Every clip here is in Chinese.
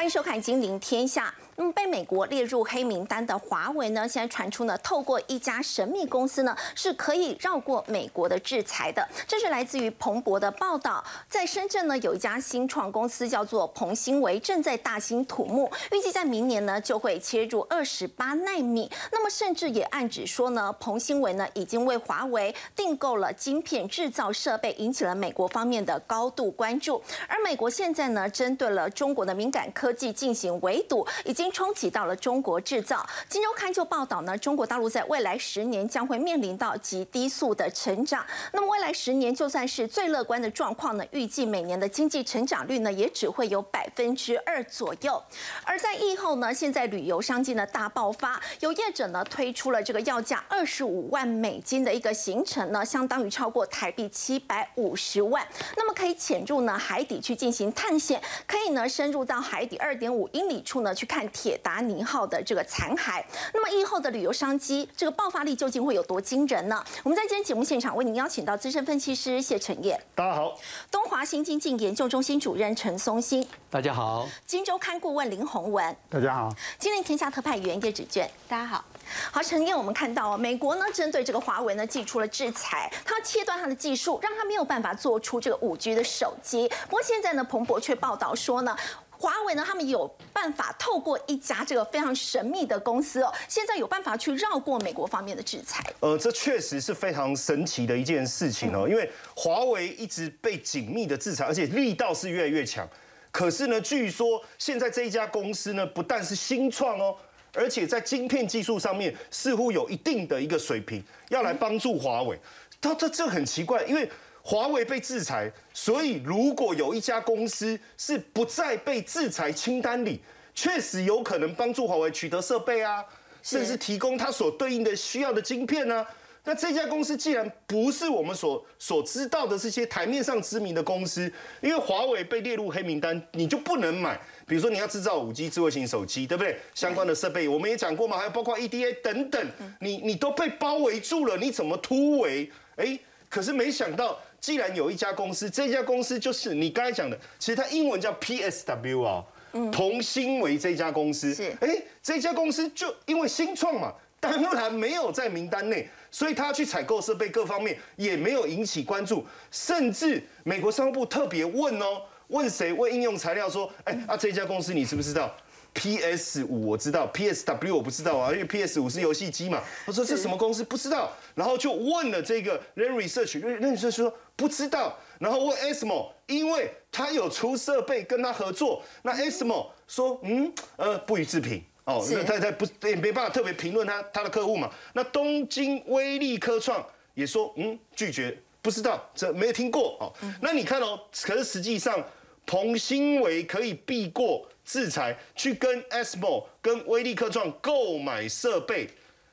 欢迎收看《金陵天下》。那么被美国列入黑名单的华为呢，现在传出呢，透过一家神秘公司呢，是可以绕过美国的制裁的。这是来自于彭博的报道，在深圳呢，有一家新创公司叫做鹏新维，正在大兴土木，预计在明年呢就会切入二十八纳米。那么甚至也暗指说呢，鹏新维呢已经为华为订购了晶片制造设备，引起了美国方面的高度关注。而美国现在呢，针对了中国的敏感科技进行围堵，已经。冲击到了中国制造。金周刊就报道呢，中国大陆在未来十年将会面临到极低速的成长。那么未来十年就算是最乐观的状况呢，预计每年的经济成长率呢，也只会有百分之二左右。而在疫后呢，现在旅游商机呢大爆发，有业者呢推出了这个要价二十五万美金的一个行程呢，相当于超过台币七百五十万。那么可以潜入呢海底去进行探险，可以呢深入到海底二点五英里处呢去看。铁达尼号的这个残骸，那么疫后的旅游商机，这个爆发力究竟会有多惊人呢？我们在今天节目现场为您邀请到资深分析师谢承业，大家好；东华新经济研究中心主任陈松兴，大家好；金周刊顾问林宏文，大家好；今年天下特派员叶芷娟，大家好。好，陈燕，我们看到美国呢针对这个华为呢寄出了制裁，它要切断它的技术，让它没有办法做出这个五 G 的手机。不过现在呢，彭博却报道说呢。华为呢，他们有办法透过一家这个非常神秘的公司哦，现在有办法去绕过美国方面的制裁。呃，这确实是非常神奇的一件事情哦，因为华为一直被紧密的制裁，而且力道是越来越强。可是呢，据说现在这一家公司呢，不但是新创哦，而且在晶片技术上面似乎有一定的一个水平，要来帮助华为。它这这很奇怪，因为。华为被制裁，所以如果有一家公司是不在被制裁清单里，确实有可能帮助华为取得设备啊，甚至提供它所对应的需要的晶片呢。那这家公司既然不是我们所所知道的这些台面上知名的公司，因为华为被列入黑名单，你就不能买。比如说你要制造五 G 智慧型手机，对不对？相关的设备我们也讲过嘛，还有包括 EDA 等等，你你都被包围住了，你怎么突围？哎，可是没想到。既然有一家公司，这家公司就是你刚才讲的，其实它英文叫 PSW 啊，同心为这家公司。是，哎，这家公司就因为新创嘛，当然没有在名单内，所以他去采购设备各方面也没有引起关注，甚至美国商务部特别问哦，问谁？问应用材料说，哎啊，这家公司你知不知道？P.S. 五我知道，P.S.W 我不知道啊，因为 P.S. 五是游戏机嘛。他说这什么公司不知道，然后就问了这个 r e n Research，Ren Research 说不知道，然后问 ASMO，因为他有出设备跟他合作，那 ASMO 说嗯呃不予置评哦，那他他不也没办法特别评论他他的客户嘛。那东京威力科创也说嗯拒绝不知道，这没有听过哦。那你看哦，可是实际上彭新伟可以避过。制裁去跟 SMO 跟威力科创购买设备，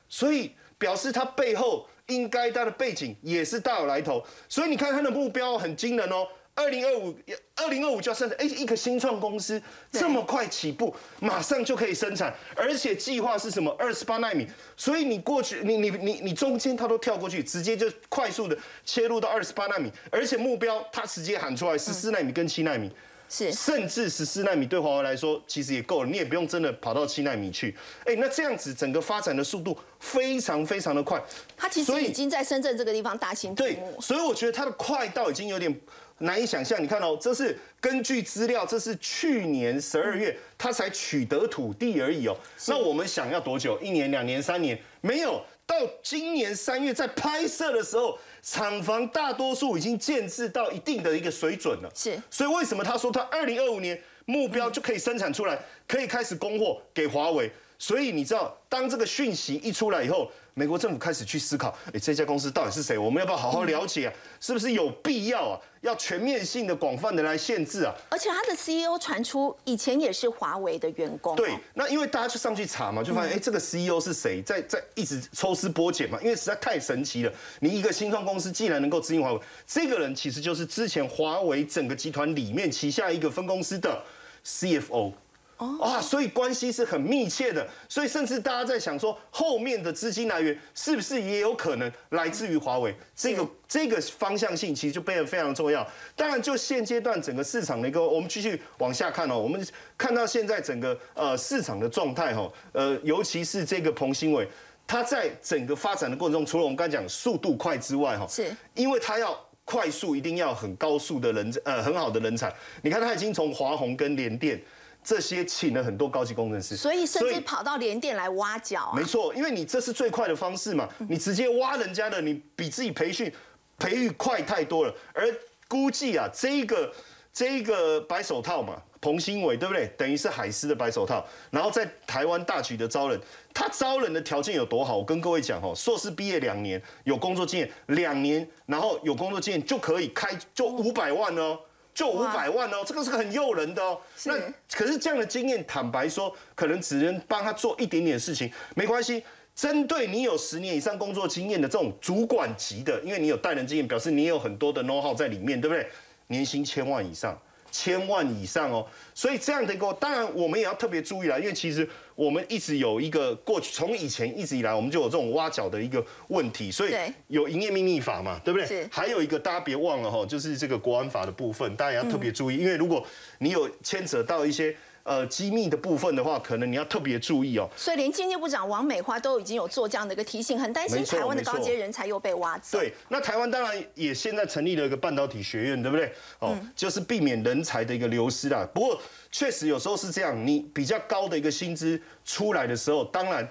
所以表示它背后应该它的背景也是大有来头。所以你看它的目标很惊人哦，二零二五二零二五就要生产，哎，一个新创公司这么快起步，马上就可以生产，而且计划是什么二十八纳米。所以你过去你你你你中间它都跳过去，直接就快速的切入到二十八纳米，而且目标它直接喊出来十四纳米跟七纳米。是，甚至十四纳米对华为来说其实也够了，你也不用真的跑到七纳米去。哎，那这样子整个发展的速度非常非常的快。它其实已经在深圳这个地方大型对，所以我觉得它的快到已经有点难以想象。你看哦，这是根据资料，这是去年十二月它才取得土地而已哦。那我们想要多久？一年、两年、三年？没有。到今年三月在拍摄的时候，厂房大多数已经建制到一定的一个水准了。是，所以为什么他说他二零二五年目标就可以生产出来，可以开始供货给华为？所以你知道，当这个讯息一出来以后，美国政府开始去思考，哎，这家公司到底是谁？我们要不要好好了解啊？是不是有必要啊？要全面性的、广泛的来限制啊？而且他的 CEO 传出以前也是华为的员工。对，那因为大家就上去查嘛，就发现哎，这个 CEO 是谁？在在一直抽丝剥茧嘛，因为实在太神奇了。你一个新创公司既然能够支援华为，这个人其实就是之前华为整个集团里面旗下一个分公司的 CFO。啊，所以关系是很密切的，所以甚至大家在想说，后面的资金来源是不是也有可能来自于华为？这个这个方向性其实就变得非常重要。当然，就现阶段整个市场的一个，我们继续往下看哦，我们看到现在整个呃市场的状态哈，呃，尤其是这个彭新伟，他在整个发展的过程中，除了我们刚才讲速度快之外哈，是因为他要快速，一定要很高速的人呃很好的人才。你看他已经从华虹跟联电。这些请了很多高级工程师，所以甚至跑到联电来挖角。没错，因为你这是最快的方式嘛，你直接挖人家的，你比自己培训培育快太多了。而估计啊，这个这个白手套嘛，彭新伟对不对？等于是海思的白手套，然后在台湾大举的招人，他招人的条件有多好？我跟各位讲哦，硕士毕业两年，有工作经验两年，然后有工作经验就可以开就五百万哦。就五百万哦，这个是很诱人的哦。那可是这样的经验，坦白说，可能只能帮他做一点点事情，没关系。针对你有十年以上工作经验的这种主管级的，因为你有带人经验，表示你有很多的 know how 在里面，对不对？年薪千万以上。千万以上哦，所以这样的一个，当然我们也要特别注意啦，因为其实我们一直有一个过去，从以前一直以来，我们就有这种挖角的一个问题，所以有营业秘密法嘛，对不对？还有一个大家别忘了哈，就是这个国安法的部分，大家也要特别注意，因为如果你有牵扯到一些。呃，机密的部分的话，可能你要特别注意哦。所以连经济部长王美花都已经有做这样的一个提醒，很担心台湾的高阶人才又被挖走。对，那台湾当然也现在成立了一个半导体学院，对不对？哦，就是避免人才的一个流失啦。不过确实有时候是这样，你比较高的一个薪资出来的时候，当然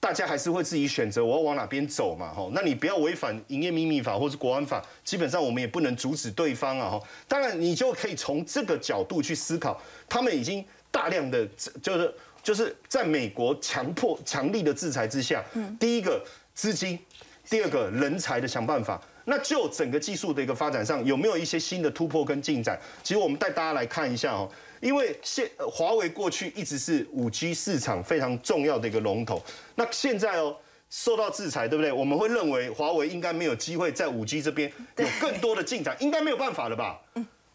大家还是会自己选择我要往哪边走嘛。哈，那你不要违反营业秘密法或是国安法，基本上我们也不能阻止对方啊。哈，当然你就可以从这个角度去思考，他们已经。大量的就是就是在美国强迫强力的制裁之下，第一个资金，第二个人才的想办法。那就整个技术的一个发展上，有没有一些新的突破跟进展？其实我们带大家来看一下哦，因为现华为过去一直是五 G 市场非常重要的一个龙头，那现在哦受到制裁，对不对？我们会认为华为应该没有机会在五 G 这边有更多的进展，应该没有办法了吧？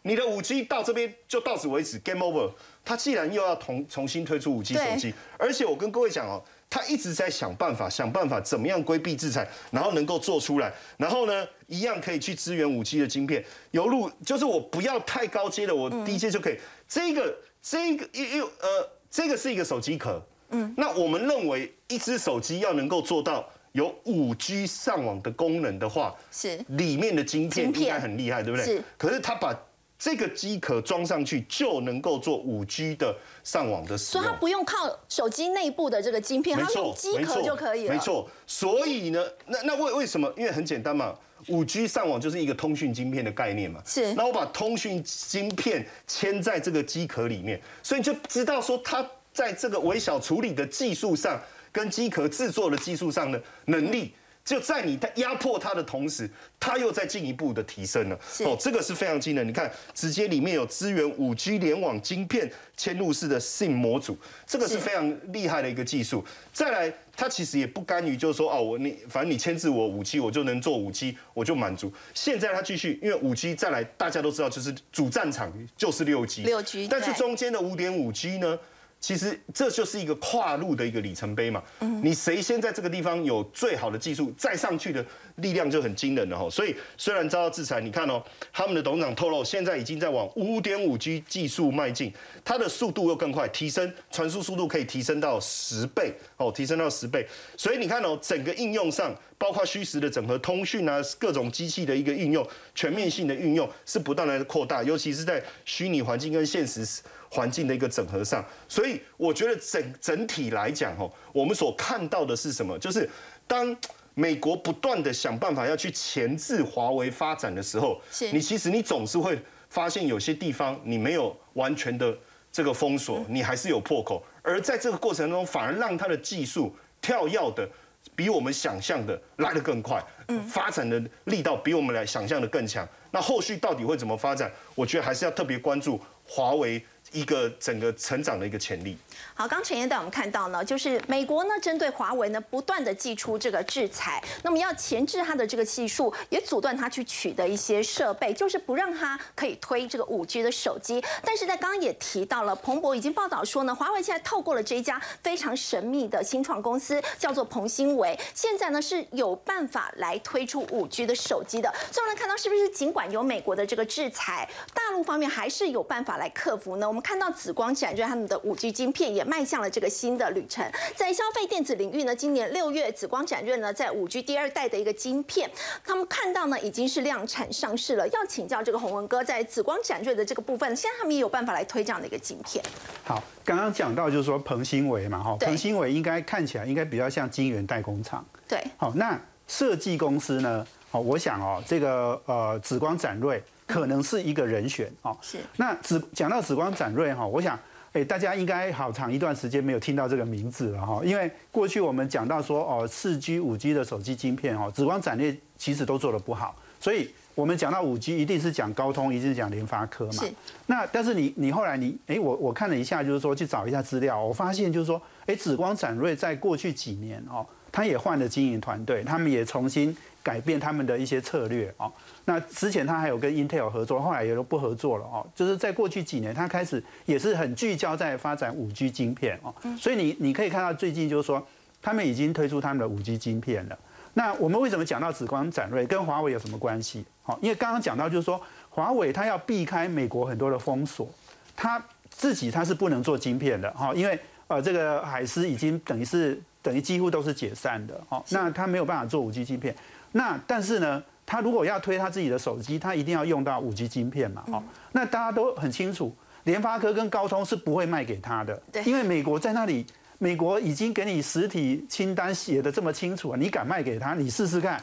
你的五 G 到这边就到此为止，Game Over。他既然又要重重新推出五 G 手机，而且我跟各位讲哦，他一直在想办法，想办法怎么样规避制裁，然后能够做出来，然后呢，一样可以去支援五 G 的晶片。有路就是我不要太高阶的，我低阶就可以。这个这个又又呃，这个是一个手机壳。嗯，那我们认为一只手机要能够做到有五 G 上网的功能的话，是里面的晶片应该很厉害，对不对？是。可是他把这个机壳装上去就能够做五 G 的上网的使用，所以它不用靠手机内部的这个晶片，它用机壳就可以了。没错，所以呢，那那为为什么？因为很简单嘛，五 G 上网就是一个通讯晶片的概念嘛。是。那我把通讯晶片嵌在这个机壳里面，所以你就知道说它在这个微小处理的技术上，跟机壳制作的技术上的能力。就在你在压迫它的同时，它又在进一步的提升了。哦，这个是非常惊人。你看，直接里面有支援五 G 联网晶片嵌入式的 SIM 模组，这个是非常厉害的一个技术。再来，它其实也不甘于，就是说，哦，我你反正你牵制我五 G，我就能做五 G，我就满足。现在它继续，因为五 G 再来，大家都知道，就是主战场就是六 G，六 G，但是中间的五点五 G 呢？其实这就是一个跨路的一个里程碑嘛。你谁先在这个地方有最好的技术，再上去的力量就很惊人了哈。所以虽然遭到制裁，你看哦，他们的董事长透露，现在已经在往五点五 G 技术迈进，它的速度又更快，提升传输速度可以提升到十倍哦，提升到十倍。所以你看哦，整个应用上，包括虚实的整合、通讯啊，各种机器的一个运用，全面性的运用是不断的扩大，尤其是在虚拟环境跟现实。环境的一个整合上，所以我觉得整整体来讲，吼，我们所看到的是什么？就是当美国不断的想办法要去钳制华为发展的时候，你其实你总是会发现有些地方你没有完全的这个封锁，你还是有破口，而在这个过程中，反而让它的技术跳跃的比我们想象的来得更快，发展的力道比我们来想象的更强。那后续到底会怎么发展？我觉得还是要特别关注华为。一个整个成长的一个潜力。好，刚陈燕带我们看到呢，就是美国呢针对华为呢不断的寄出这个制裁，那么要钳制它的这个技术，也阻断它去取得一些设备，就是不让它可以推这个五 G 的手机。但是在刚刚也提到了，彭博已经报道说呢，华为现在透过了这一家非常神秘的新创公司，叫做鹏新维，现在呢是有办法来推出五 G 的手机的。所以我们看到是不是尽管有美国的这个制裁，大陆方面还是有办法来克服呢？我们看到紫光展就是他们的五 G 晶片也迈向了这个新的旅程。在消费电子领域呢，今年六月紫光展锐呢在五 G 第二代的一个晶片，他们看到呢已经是量产上市了。要请教这个洪文哥，在紫光展锐的这个部分，现在他们也有办法来推这样的一个晶片。好，刚刚讲到就是说彭新维嘛，哈，彭新维应该看起来应该比较像晶圆代工厂。对。好，那设计公司呢？哦，我想哦，这个呃紫光展锐可能是一个人选哦。是。那紫讲到紫光展锐哈，我想。哎，大家应该好长一段时间没有听到这个名字了哈，因为过去我们讲到说哦，四 G、五 G 的手机晶片哦，紫光展锐其实都做得不好，所以我们讲到五 G 一定是讲高通，一定是讲联发科嘛。那但是你你后来你哎，我我看了一下，就是说去找一下资料，我发现就是说，哎，紫光展锐在过去几年哦，他也换了经营团队，他们也重新。改变他们的一些策略哦。那之前他还有跟 Intel 合作，后来也都不合作了哦。就是在过去几年，他开始也是很聚焦在发展五 G 晶片哦。所以你你可以看到最近就是说，他们已经推出他们的五 G 晶片了。那我们为什么讲到紫光展锐跟华为有什么关系？好，因为刚刚讲到就是说，华为它要避开美国很多的封锁，它自己它是不能做晶片的哈，因为呃这个海思已经等于是等于几乎都是解散的哦。那它没有办法做五 G 晶片。那但是呢，他如果要推他自己的手机，他一定要用到五 G 晶片嘛？哦，那大家都很清楚，联发科跟高通是不会卖给他的，对，因为美国在那里，美国已经给你实体清单写的这么清楚啊，你敢卖给他？你试试看。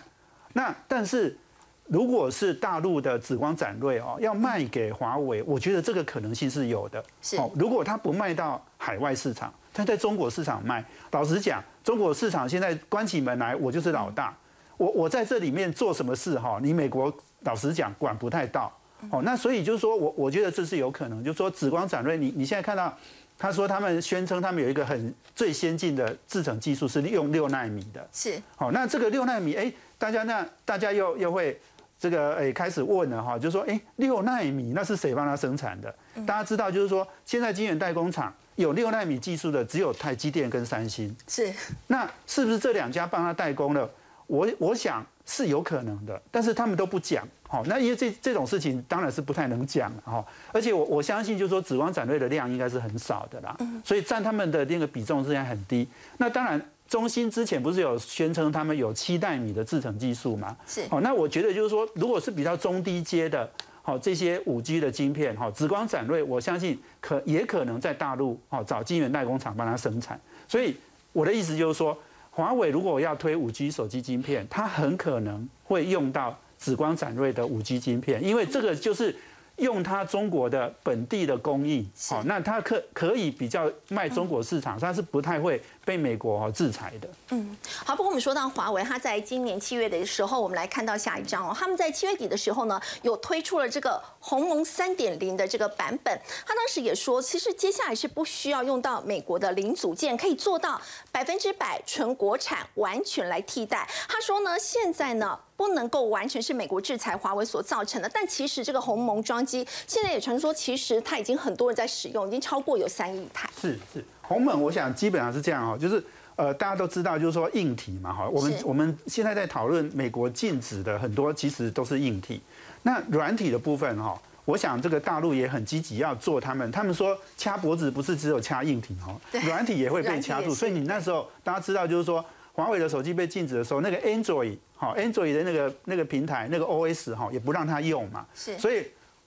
那但是如果是大陆的紫光展锐哦，要卖给华为，我觉得这个可能性是有的。是，如果他不卖到海外市场，他在中国市场卖，老实讲，中国市场现在关起门来，我就是老大。我我在这里面做什么事哈？你美国老实讲管不太到哦。那所以就是说我我觉得这是有可能，就是说紫光展锐，你你现在看到他说他们宣称他们有一个很最先进的制程技术是用六纳米的，是好。那这个六纳米哎，大家那大家又又会这个哎开始问了哈，就是说哎六纳米那是谁帮他生产的？大家知道就是说现在晶圆代工厂有六纳米技术的只有台积电跟三星，是那是不是这两家帮他代工了？我我想是有可能的，但是他们都不讲，好，那因为这这种事情当然是不太能讲，哈，而且我我相信就是说紫光展锐的量应该是很少的啦，所以占他们的那个比重是在很低。那当然，中芯之前不是有宣称他们有七纳米的制程技术吗？是，好，那我觉得就是说，如果是比较中低阶的，好这些五 G 的晶片，哈，紫光展锐，我相信可也可能在大陆，哦，找晶圆代工厂帮他生产。所以我的意思就是说。华为如果要推五 G 手机晶片，它很可能会用到紫光展锐的五 G 晶片，因为这个就是。用它中国的本地的工艺，好，那它可可以比较卖中国市场，它是不太会被美国制裁的。嗯，好。不过我们说到华为，它在今年七月的时候，我们来看到下一章哦，他们在七月底的时候呢，有推出了这个鸿蒙三点零的这个版本。他当时也说，其实接下来是不需要用到美国的零组件，可以做到百分之百纯国产，完全来替代。他说呢，现在呢。不能够完全是美国制裁华为所造成的，但其实这个鸿蒙装机现在也传说，其实它已经很多人在使用，已经超过有三亿台。是是，鸿蒙我想基本上是这样哦，就是呃大家都知道，就是说硬体嘛哈，我们我们现在在讨论美国禁止的很多其实都是硬体，那软体的部分哈，我想这个大陆也很积极要做，他们他们说掐脖子不是只有掐硬体哈，软体也会被掐住，所以你那时候大家知道就是说。华为的手机被禁止的时候，那个 Android 好，Android 的那个那个平台那个 OS 哈，也不让他用嘛。是。所以，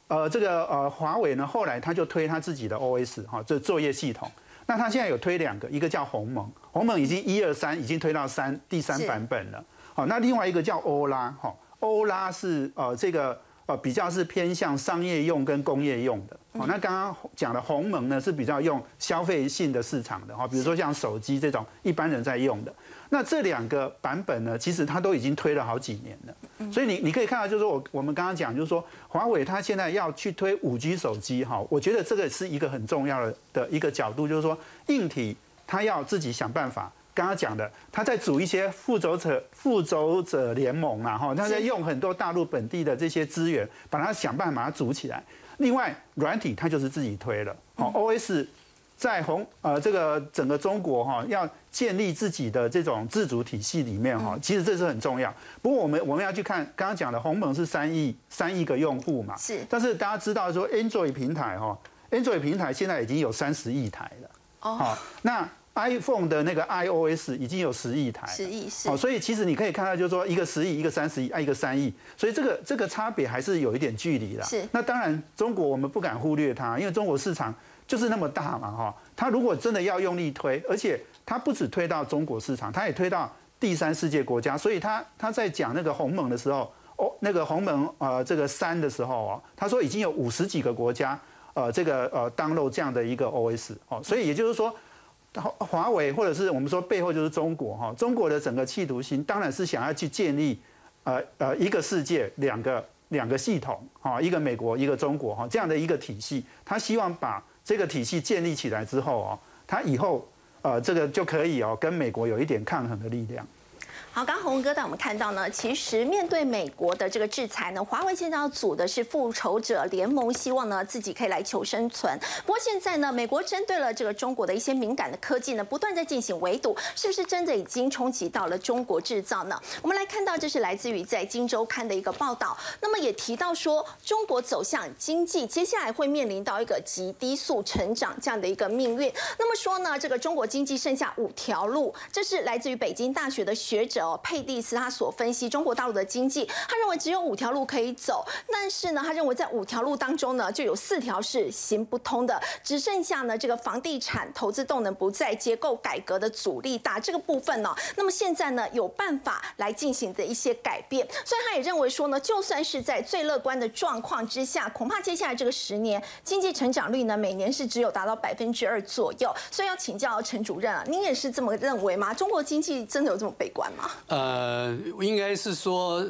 呃，这个呃，华为呢，后来他就推他自己的 OS 哈，这作业系统。那他现在有推两个，一个叫鸿蒙，鸿蒙已经一二三已经推到三第三版本了。好，那另外一个叫欧拉哈，欧拉是呃这个呃比较是偏向商业用跟工业用的。哦，那刚刚讲的鸿蒙呢是比较用消费性的市场的哈，比如说像手机这种一般人在用的。那这两个版本呢，其实它都已经推了好几年了。所以你你可以看到，就是说我我们刚刚讲，就是说华为它现在要去推五 G 手机哈，我觉得这个是一个很重要的的一个角度，就是说硬体它要自己想办法。刚刚讲的，他在组一些复仇者复仇者联盟啊，哈，他在用很多大陆本地的这些资源，把它想办法把它组起来。另外，软体它就是自己推了，哦，OS 在红呃这个整个中国哈，要建立自己的这种自主体系里面哈，其实这是很重要。不过我们我们要去看刚刚讲的鸿蒙是三亿三亿个用户嘛，是，但是大家知道说 Android 平台哈，Android 平台现在已经有三十亿台了，哦，那。iPhone 的那个 iOS 已经有十亿台，十亿是，哦，所以其实你可以看到，就是说一个十亿，一个三十亿，啊，一个三亿，所以这个这个差别还是有一点距离的。是，那当然中国我们不敢忽略它，因为中国市场就是那么大嘛，哈，它如果真的要用力推，而且它不止推到中国市场，它也推到第三世界国家，所以它它在讲那个鸿蒙的时候，哦，那个鸿蒙呃这个三的时候哦，他说已经有五十几个国家呃这个呃 download 这样的一个 OS 哦，所以也就是说。华华为或者是我们说背后就是中国哈，中国的整个企图心当然是想要去建立，呃呃一个世界两个两个系统哈，一个美国一个中国哈这样的一个体系，他希望把这个体系建立起来之后哦，他以后呃这个就可以哦跟美国有一点抗衡的力量。好，刚刚洪哥带我们看到呢，其实面对美国的这个制裁呢，华为现在要组的是复仇者联盟，希望呢自己可以来求生存。不过现在呢，美国针对了这个中国的一些敏感的科技呢，不断在进行围堵，是不是真的已经冲击到了中国制造呢？我们来看到，这是来自于在《金周刊》的一个报道，那么也提到说，中国走向经济接下来会面临到一个极低速成长这样的一个命运。那么说呢，这个中国经济剩下五条路，这是来自于北京大学的学者。佩蒂斯他所分析中国大陆的经济，他认为只有五条路可以走，但是呢，他认为在五条路当中呢，就有四条是行不通的，只剩下呢这个房地产投资动能不在，结构改革的阻力大这个部分呢，那么现在呢有办法来进行的一些改变，所以他也认为说呢，就算是在最乐观的状况之下，恐怕接下来这个十年经济成长率呢每年是只有达到百分之二左右，所以要请教陈主任啊，您也是这么认为吗？中国经济真的有这么悲观吗？呃，应该是说，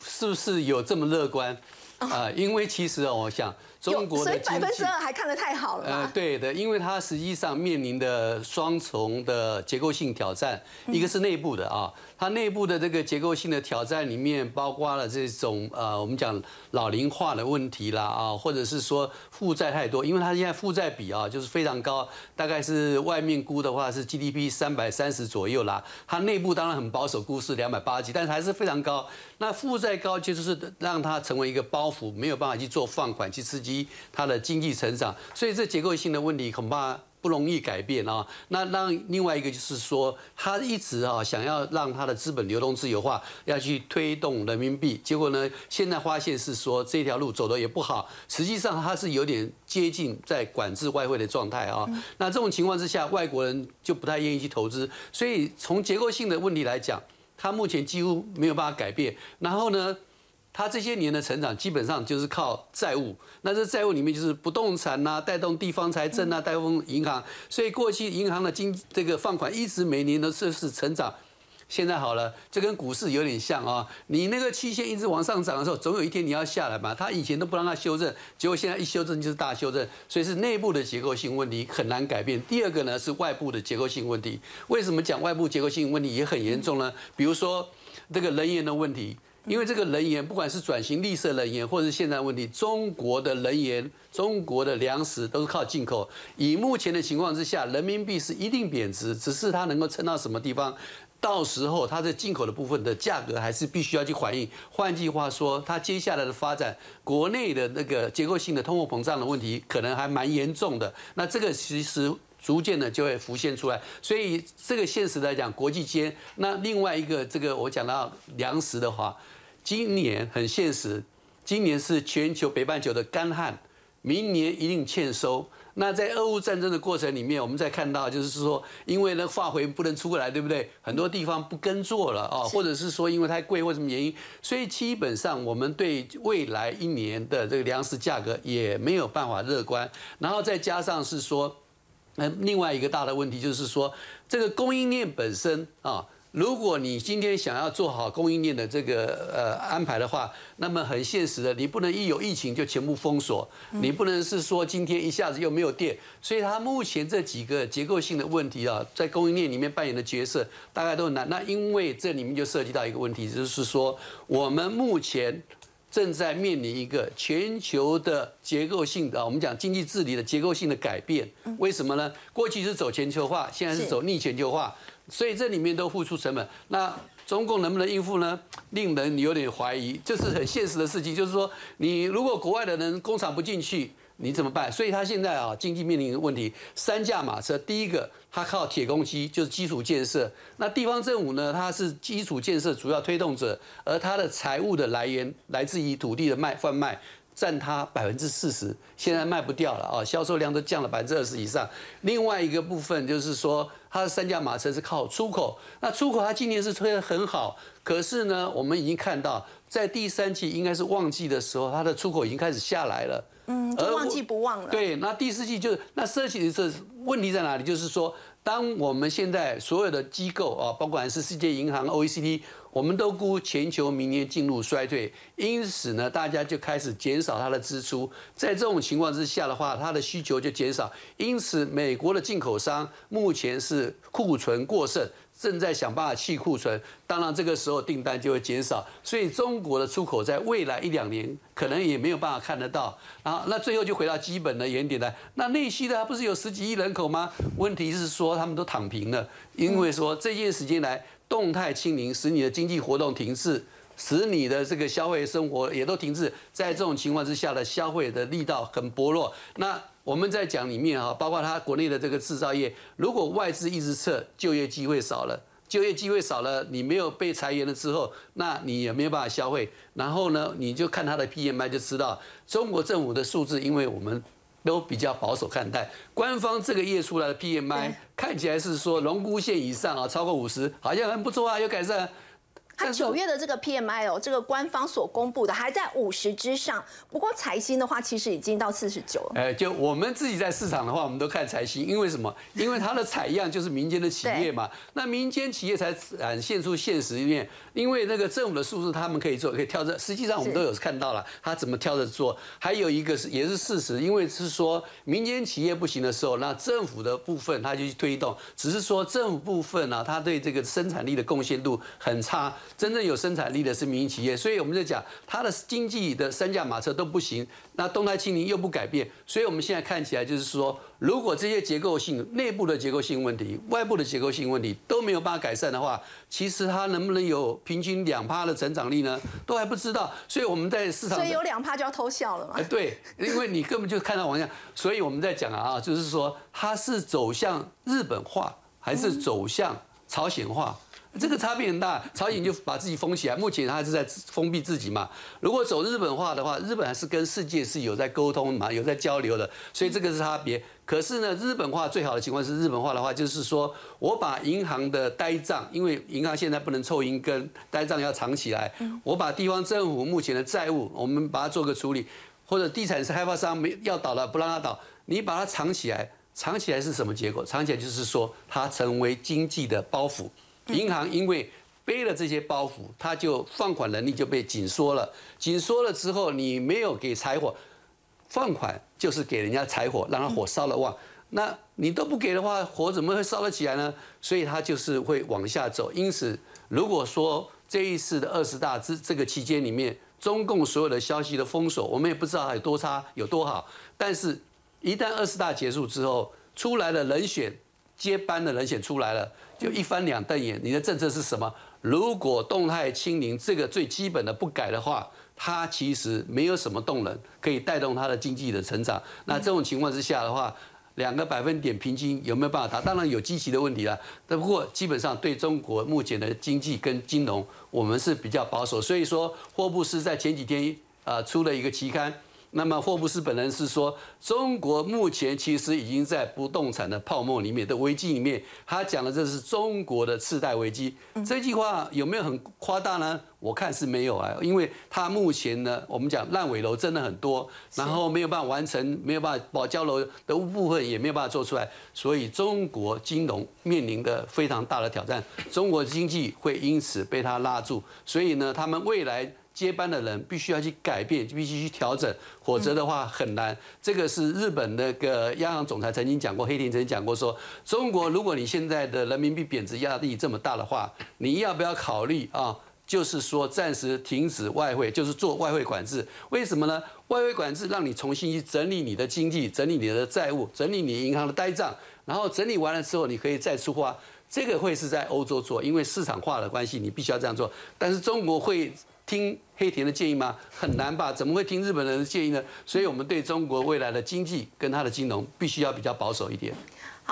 是不是有这么乐观啊？因为其实我想。中国的百分之二还看得太好了。呃，对的，因为它实际上面临的双重的结构性挑战，一个是内部的啊，它内部的这个结构性的挑战里面包括了这种呃，我们讲老龄化的问题啦啊，或者是说负债太多，因为它现在负债比啊就是非常高，大概是外面估的话是 GDP 三百三十左右啦，它内部当然很保守，估是两百八十几，但是还是非常高。那负债高就是让它成为一个包袱，没有办法去做放款去刺激。它的经济成长，所以这结构性的问题恐怕不容易改变啊。那让另外一个就是说，他一直啊想要让他的资本流动自由化，要去推动人民币，结果呢，现在发现是说这条路走的也不好。实际上，他是有点接近在管制外汇的状态啊。那这种情况之下，外国人就不太愿意去投资。所以从结构性的问题来讲，他目前几乎没有办法改变。然后呢？它这些年的成长基本上就是靠债务，那这债务里面就是不动产呐，带动地方财政啊，带动银行，所以过去银行的经这个放款一直每年都是是成长。现在好了，这跟股市有点像啊，你那个期限一直往上涨的时候，总有一天你要下来嘛。他以前都不让它修正，结果现在一修正就是大修正，所以是内部的结构性问题很难改变。第二个呢是外部的结构性问题，为什么讲外部结构性问题也很严重呢？比如说这个人员的问题。因为这个能源，不管是转型绿色能源，或者是现在问题，中国的能源、中国的粮食都是靠进口。以目前的情况之下，人民币是一定贬值，只是它能够撑到什么地方，到时候它在进口的部分的价格还是必须要去反映。换句话说，它接下来的发展，国内的那个结构性的通货膨胀的问题，可能还蛮严重的。那这个其实。逐渐的就会浮现出来，所以这个现实来讲，国际间那另外一个这个我讲到粮食的话，今年很现实，今年是全球北半球的干旱，明年一定欠收。那在俄乌战争的过程里面，我们再看到就是说，因为呢化肥不能出来，对不对？很多地方不耕作了啊，或者是说因为太贵或什么原因，所以基本上我们对未来一年的这个粮食价格也没有办法乐观。然后再加上是说，那另外一个大的问题就是说，这个供应链本身啊。如果你今天想要做好供应链的这个呃安排的话，那么很现实的，你不能一有疫情就全部封锁，你不能是说今天一下子又没有电，所以它目前这几个结构性的问题啊，在供应链里面扮演的角色大概都很难。那因为这里面就涉及到一个问题，就是说我们目前正在面临一个全球的结构性的，我们讲经济治理的结构性的改变。为什么呢？过去是走全球化，现在是走逆全球化。所以这里面都付出成本，那中共能不能应付呢？令人有点怀疑，这是很现实的事情。就是说，你如果国外的人工厂不进去，你怎么办？所以他现在啊，经济面临一个问题：三驾马车。第一个，它靠铁公鸡，就是基础建设。那地方政府呢，它是基础建设主要推动者，而它的财务的来源来自于土地的卖贩卖。占它百分之四十，现在卖不掉了啊，销售量都降了百分之二十以上。另外一个部分就是说，它的三驾马车是靠出口，那出口它今年是推得很好，可是呢，我们已经看到在第三季应该是旺季的时候，它的出口已经开始下来了。嗯，旺季不旺了。对，那第四季就是那涉及的是问题在哪里？就是说，当我们现在所有的机构啊，不管是世界银行、OECD。我们都估全球明年进入衰退，因此呢，大家就开始减少它的支出。在这种情况之下的话，它的需求就减少。因此，美国的进口商目前是库存过剩，正在想办法去库存。当然，这个时候订单就会减少。所以，中国的出口在未来一两年可能也没有办法看得到。啊，那最后就回到基本的原点来。那内需的不是有十几亿人口吗？问题是说他们都躺平了，因为说这件时间来。动态清零使你的经济活动停滞，使你的这个消费生活也都停滞。在这种情况之下的消费的力道很薄弱。那我们在讲里面啊，包括它国内的这个制造业，如果外资一直撤，就业机会少了，就业机会少了，你没有被裁员了之后，那你也没有办法消费。然后呢，你就看它的 PMI 就知道，中国政府的数字，因为我们。都比较保守看待，官方这个月出来的 PMI 看起来是说龙骨线以上啊，超过五十，好像很不错啊，有改善。它九月的这个 PMI 哦，这个官方所公布的还在五十之上，不过财新的话其实已经到四十九了。哎，就我们自己在市场的话，我们都看财新，因为什么？因为它的采样就是民间的企业嘛，那民间企业才展现出现实一面。因为那个政府的数字他们可以做，可以挑着，实际上我们都有看到了，他怎么挑着做。还有一个是也是事实，因为是说民间企业不行的时候，那政府的部分他就去推动，只是说政府部分呢，他对这个生产力的贡献度很差。真正有生产力的是民营企业，所以我们在讲它的经济的三驾马车都不行，那动态清零又不改变，所以我们现在看起来就是说，如果这些结构性、内部的结构性问题、外部的结构性问题都没有办法改善的话，其实它能不能有平均两趴的成长力呢？都还不知道。所以我们在市场，所以有两趴就要偷笑了嘛？对，因为你根本就看到往下，所以我们在讲啊，就是说它是走向日本化还是走向朝鲜化？这个差别很大，朝鲜就把自己封起来，目前他是在封闭自己嘛。如果走日本化的话，日本还是跟世界是有在沟通嘛，有在交流的，所以这个是差别。可是呢，日本化最好的情况是日本化的话，就是说我把银行的呆账，因为银行现在不能凑银根，呆账要藏起来。我把地方政府目前的债务，我们把它做个处理，或者地产是开发商没要倒了，不让他倒，你把它藏起来，藏起来是什么结果？藏起来就是说它成为经济的包袱。银行因为背了这些包袱，它就放款能力就被紧缩了。紧缩了之后，你没有给柴火放款，就是给人家柴火，让它火烧得旺。那你都不给的话，火怎么会烧得起来呢？所以它就是会往下走。因此，如果说这一次的二十大这这个期间里面，中共所有的消息的封锁，我们也不知道有多差有多好。但是，一旦二十大结束之后，出来的人选接班的人选出来了。就一翻两瞪眼，你的政策是什么？如果动态清零这个最基本的不改的话，它其实没有什么动能可以带动它的经济的成长。那这种情况之下的话，两个百分点平均有没有办法达？当然有积极的问题了。但不过基本上对中国目前的经济跟金融，我们是比较保守。所以说，霍布斯在前几天啊出了一个期刊。那么霍布斯本人是说，中国目前其实已经在不动产的泡沫里面的危机里面，他讲的这是中国的次贷危机。这句话有没有很夸大呢？我看是没有啊，因为他目前呢，我们讲烂尾楼真的很多，然后没有办法完成，没有办法保交楼的部分也没有办法做出来，所以中国金融面临的非常大的挑战，中国经济会因此被他拉住，所以呢，他们未来。接班的人必须要去改变，必须去调整，否则的话很难。这个是日本那个央行总裁曾经讲过，黑田曾经讲过说，中国如果你现在的人民币贬值压力这么大的话，你要不要考虑啊？就是说暂时停止外汇，就是做外汇管制。为什么呢？外汇管制让你重新去整理你的经济，整理你的债务，整理你银行的呆账，然后整理完了之后，你可以再出发。这个会是在欧洲做，因为市场化的关系，你必须要这样做。但是中国会。听黑田的建议吗？很难吧？怎么会听日本人的建议呢？所以我们对中国未来的经济跟它的金融，必须要比较保守一点。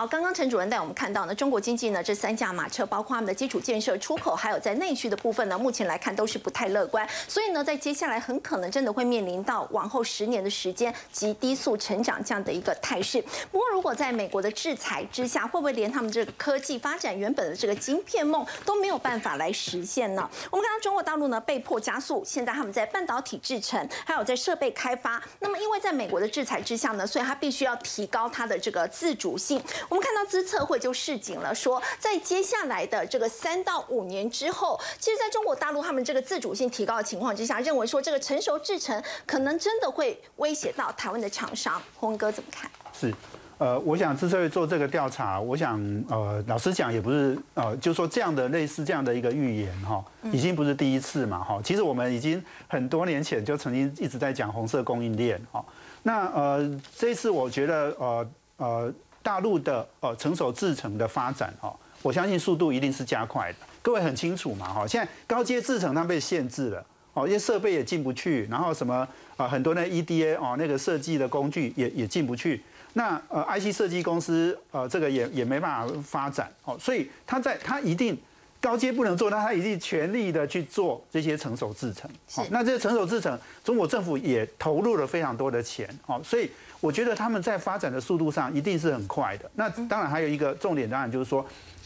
好，刚刚陈主任带我们看到呢，中国经济呢这三驾马车，包括他们的基础建设、出口，还有在内需的部分呢，目前来看都是不太乐观。所以呢，在接下来很可能真的会面临到往后十年的时间及低速成长这样的一个态势。不过，如果在美国的制裁之下，会不会连他们这个科技发展原本的这个晶片梦都没有办法来实现呢？我们看到中国大陆呢被迫加速，现在他们在半导体制成，还有在设备开发。那么，因为在美国的制裁之下呢，所以它必须要提高它的这个自主性。我们看到资策会就示警了，说在接下来的这个三到五年之后，其实在中国大陆他们这个自主性提高的情况之下，认为说这个成熟制程可能真的会威胁到台湾的厂商。洪文哥怎么看？是，呃，我想资策会做这个调查，我想呃，老实讲也不是呃，就说这样的类似这样的一个预言哈，已经不是第一次嘛哈。其实我们已经很多年前就曾经一直在讲红色供应链哈。那呃，这次我觉得呃呃。大陆的呃成熟制程的发展哈，我相信速度一定是加快的。各位很清楚嘛哈，现在高阶制程它被限制了哦，因为设备也进不去，然后什么啊很多那 EDA 哦那个设计的工具也也进不去。那呃 IC 设计公司呃这个也也没办法发展哦，所以它在它一定高阶不能做，那它一定全力的去做这些成熟制程。好，那这些成熟制程，中国政府也投入了非常多的钱哦，所以。我觉得他们在发展的速度上一定是很快的。那当然还有一个重点，当然就是说，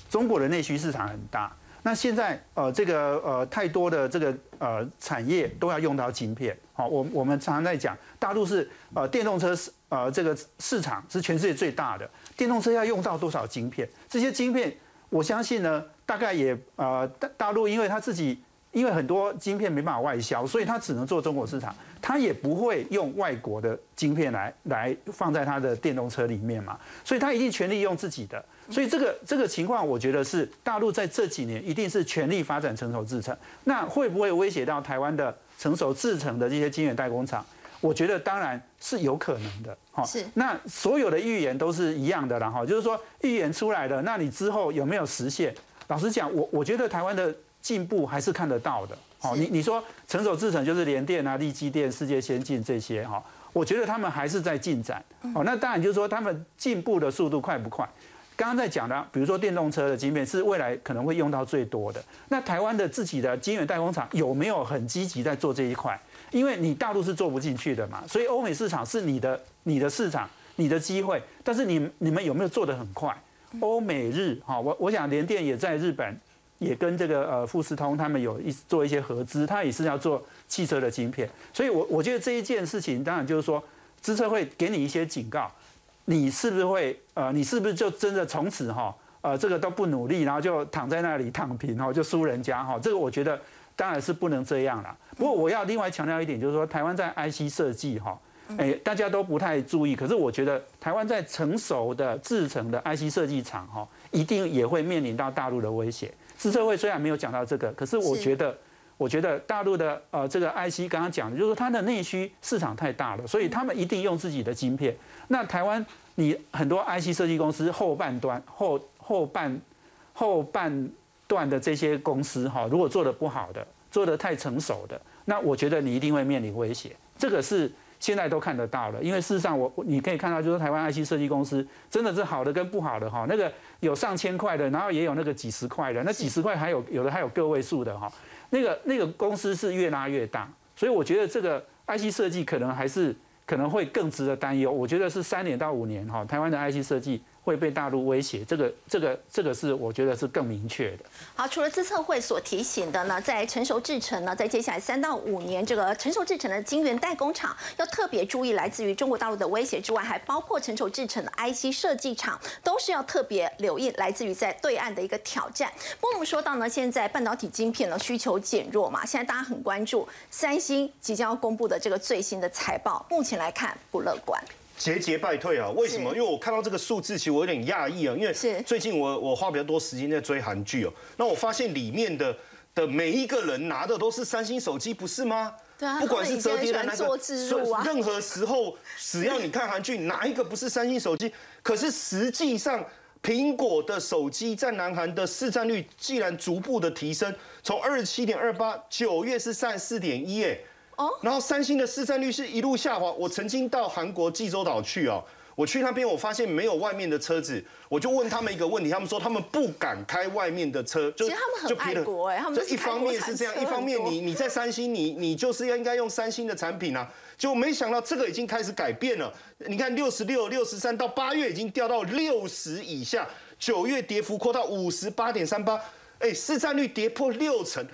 中国的内需市场很大。那现在呃这个呃太多的这个呃产业都要用到晶片。好，我我们常常在讲，大陆是呃电动车市呃这个市场是全世界最大的，电动车要用到多少晶片？这些晶片，我相信呢，大概也呃大大陆因为他自己。因为很多晶片没办法外销，所以他只能做中国市场，它也不会用外国的晶片来来放在它的电动车里面嘛，所以它一定全力用自己的。所以这个这个情况，我觉得是大陆在这几年一定是全力发展成熟制程。那会不会威胁到台湾的成熟制程的这些晶圆代工厂？我觉得当然是有可能的。哈，是。那所有的预言都是一样的啦，哈，就是说预言出来的，那你之后有没有实现？老实讲，我我觉得台湾的。进步还是看得到的，好，你你说成熟制程就是联电啊、力基电、世界先进这些哈，我觉得他们还是在进展，哦，那当然就是说他们进步的速度快不快？刚刚在讲的，比如说电动车的晶片是未来可能会用到最多的，那台湾的自己的晶圆代工厂有没有很积极在做这一块？因为你大陆是做不进去的嘛，所以欧美市场是你的你的市场、你的机会，但是你你们有没有做得很快？欧美日哈，我我想联电也在日本。也跟这个呃富士通他们有一做一些合资，他也是要做汽车的晶片，所以我我觉得这一件事情，当然就是说，资策会给你一些警告，你是不是会呃，你是不是就真的从此哈呃这个都不努力，然后就躺在那里躺平哈，就输人家哈？这个我觉得当然是不能这样了。不过我要另外强调一点，就是说台湾在 IC 设计哈，哎大家都不太注意，可是我觉得台湾在成熟的制成的 IC 设计厂哈，一定也会面临到大陆的威胁。资策会虽然没有讲到这个，可是我觉得，我觉得大陆的呃这个 IC 刚刚讲的，就是说它的内需市场太大了，所以他们一定用自己的晶片。那台湾你很多 IC 设计公司后半端后后半后半段的这些公司哈，如果做的不好的，做的太成熟的，那我觉得你一定会面临威胁。这个是。现在都看得到了，因为事实上我你可以看到，就是台湾 IC 设计公司真的是好的跟不好的哈，那个有上千块的，然后也有那个几十块的，那几十块还有有的还有个位数的哈，那个那个公司是越拉越大，所以我觉得这个 IC 设计可能还是可能会更值得担忧。我觉得是三年到五年哈，台湾的 IC 设计。会被大陆威胁，这个、这个、这个是我觉得是更明确的。好，除了资策会所提醒的呢，在成熟制程呢，在接下来三到五年，这个成熟制程的晶圆代工厂要特别注意来自于中国大陆的威胁之外，还包括成熟制程的 IC 设计厂，都是要特别留意来自于在对岸的一个挑战。不过我们说到呢，现在半导体晶片呢需求减弱嘛，现在大家很关注三星即将要公布的这个最新的财报，目前来看不乐观。节节败退啊？为什么？因为我看到这个数字，其实我有点讶异啊。因为最近我我花比较多时间在追韩剧哦，那我发现里面的的每一个人拿的都是三星手机，不是吗？对啊，不管是折叠的那个，任何时候只要你看韩剧，哪一个不是三星手机？可是实际上，苹果的手机在南韩的市占率既然逐步的提升，从二十七点二八，九月是三十四点一，哎。哦，然后三星的市占率是一路下滑。我曾经到韩国济州岛去哦，我去那边我发现没有外面的车子，我就问他们一个问题，他们说他们不敢开外面的车，就其实他们很爱国哎，他们一方面是这样，一方面你你在三星，你你就是要应该用三星的产品啊，就没想到这个已经开始改变了。你看六十六、六十三到八月已经掉到六十以下，九月跌幅扩到五十八点三八，哎，市占率跌破六成。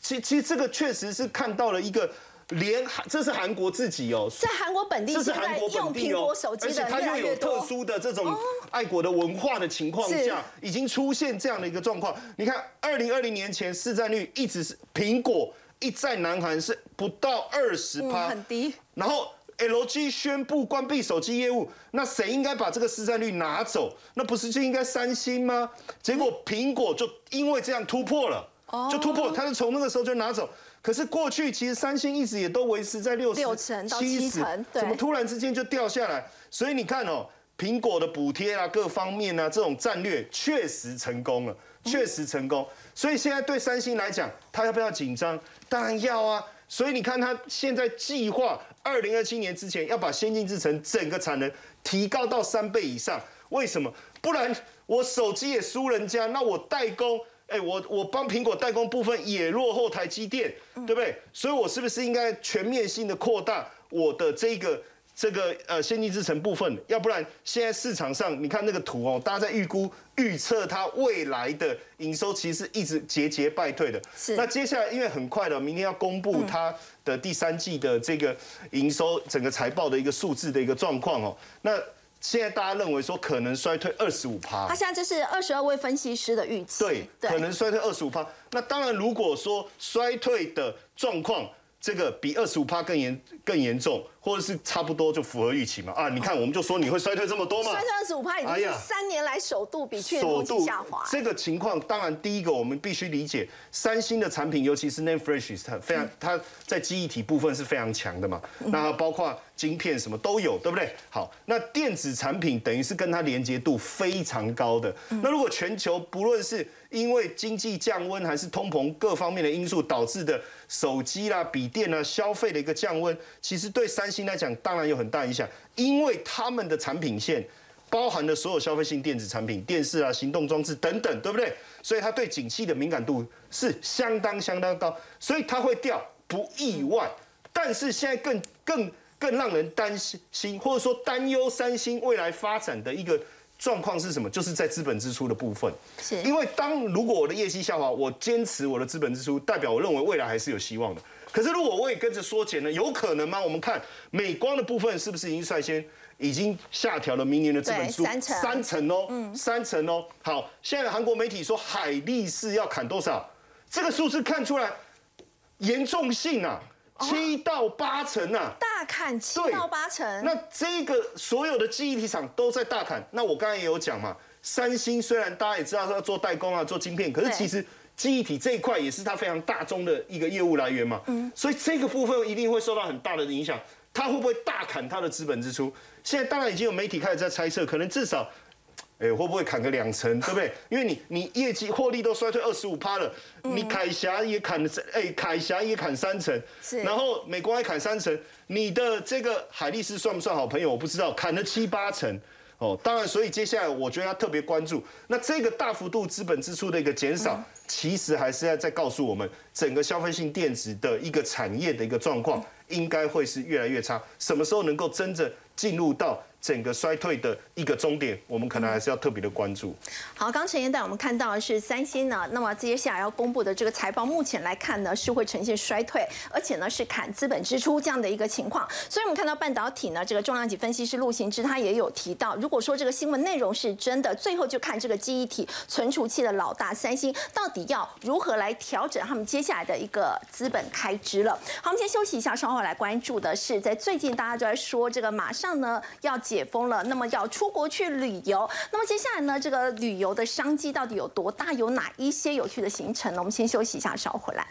其其实这个确实是看到了一个。连韩这是韩国自己哦，在韩国本地，这是韩国本地哦，而且它又有特殊的这种爱国的文化的情况下，已经出现这样的一个状况。你看，二零二零年前市占率一直是苹果一在南韩是不到二十趴，很低。然后 LG 宣布关闭手机业务，那谁应该把这个市占率拿走？那不是就应该三星吗？结果苹果就因为这样突破了，就突破，它是从那个时候就拿走。可是过去其实三星一直也都维持在六六成到七成，怎么突然之间就掉下来？所以你看哦，苹果的补贴啊，各方面啊，这种战略确实成功了，确实成功。所以现在对三星来讲，他要不要紧张？当然要啊。所以你看他现在计划二零二七年之前要把先进制程整个产能提高到三倍以上。为什么？不然我手机也输人家，那我代工。哎，我我帮苹果代工部分也落后台积电，对不对？所以我是不是应该全面性的扩大我的这个这个呃先进制程部分？要不然现在市场上你看那个图哦，大家在预估预测它未来的营收其实一直节节败退的。是。那接下来因为很快的，明天要公布它的第三季的这个营收整个财报的一个数字的一个状况哦，那。现在大家认为说可能衰退二十五趴，他现在这是二十二位分析师的预期，对，可能衰退二十五趴。那当然，如果说衰退的状况。这个比二十五趴更严更严重，或者是差不多就符合预期嘛？啊，你看我们就说你会衰退这么多嘛？衰退二十五趴已经是三年来首度比去年同期下滑。这个情况当然第一个我们必须理解，三星的产品尤其是 Name Fresh，它非常它在记忆体部分是非常强的嘛。那包括晶片什么都有，对不对？好，那电子产品等于是跟它连接度非常高的。那如果全球不论是因为经济降温还是通膨各方面的因素导致的手机啦、笔电啦消费的一个降温，其实对三星来讲当然有很大影响，因为他们的产品线包含的所有消费性电子产品、电视啊、行动装置等等，对不对？所以它对景气的敏感度是相当相当高，所以它会掉不意外。但是现在更更更让人担心，或者说担忧三星未来发展的一个。状况是什么？就是在资本支出的部分。是，因为当如果我的业绩下滑，我坚持我的资本支出，代表我认为未来还是有希望的。可是如果我也跟着缩减呢？有可能吗？我们看美光的部分是不是已经率先已经下调了明年的资本支出三成三成哦，嗯，三成哦。好，现在韩国媒体说海力士要砍多少？这个数字看出来严重性啊。七到八成啊，大砍七到八成。那这个所有的记忆体厂都在大砍。那我刚才也有讲嘛，三星虽然大家也知道说要做代工啊，做晶片，可是其实记忆体这一块也是它非常大宗的一个业务来源嘛。嗯。所以这个部分一定会受到很大的影响。它会不会大砍它的资本支出？现在当然已经有媒体开始在猜测，可能至少。哎，会不会砍个两成，对不对？因为你你业绩获利都衰退二十五趴了，你凯霞也砍了，哎，凯霞也砍三成，是，然后美国还砍三成，你的这个海力士算不算好朋友？我不知道，砍了七八成，哦，当然，所以接下来我觉得要特别关注，那这个大幅度资本支出的一个减少，其实还是要再告诉我们整个消费性电子的一个产业的一个状况。应该会是越来越差。什么时候能够真正进入到？整个衰退的一个终点，我们可能还是要特别的关注。好，刚陈彦带我们看到的是三星呢，那么接下来要公布的这个财报，目前来看呢是会呈现衰退，而且呢是砍资本支出这样的一个情况。所以我们看到半导体呢，这个重量级分析师陆行之他也有提到，如果说这个新闻内容是真的，最后就看这个记忆体存储器的老大三星到底要如何来调整他们接下来的一个资本开支了。好，我们先休息一下，稍后来关注的是在最近大家都在说这个马上呢要。解封了，那么要出国去旅游，那么接下来呢？这个旅游的商机到底有多大？有哪一些有趣的行程呢？我们先休息一下，稍后回来。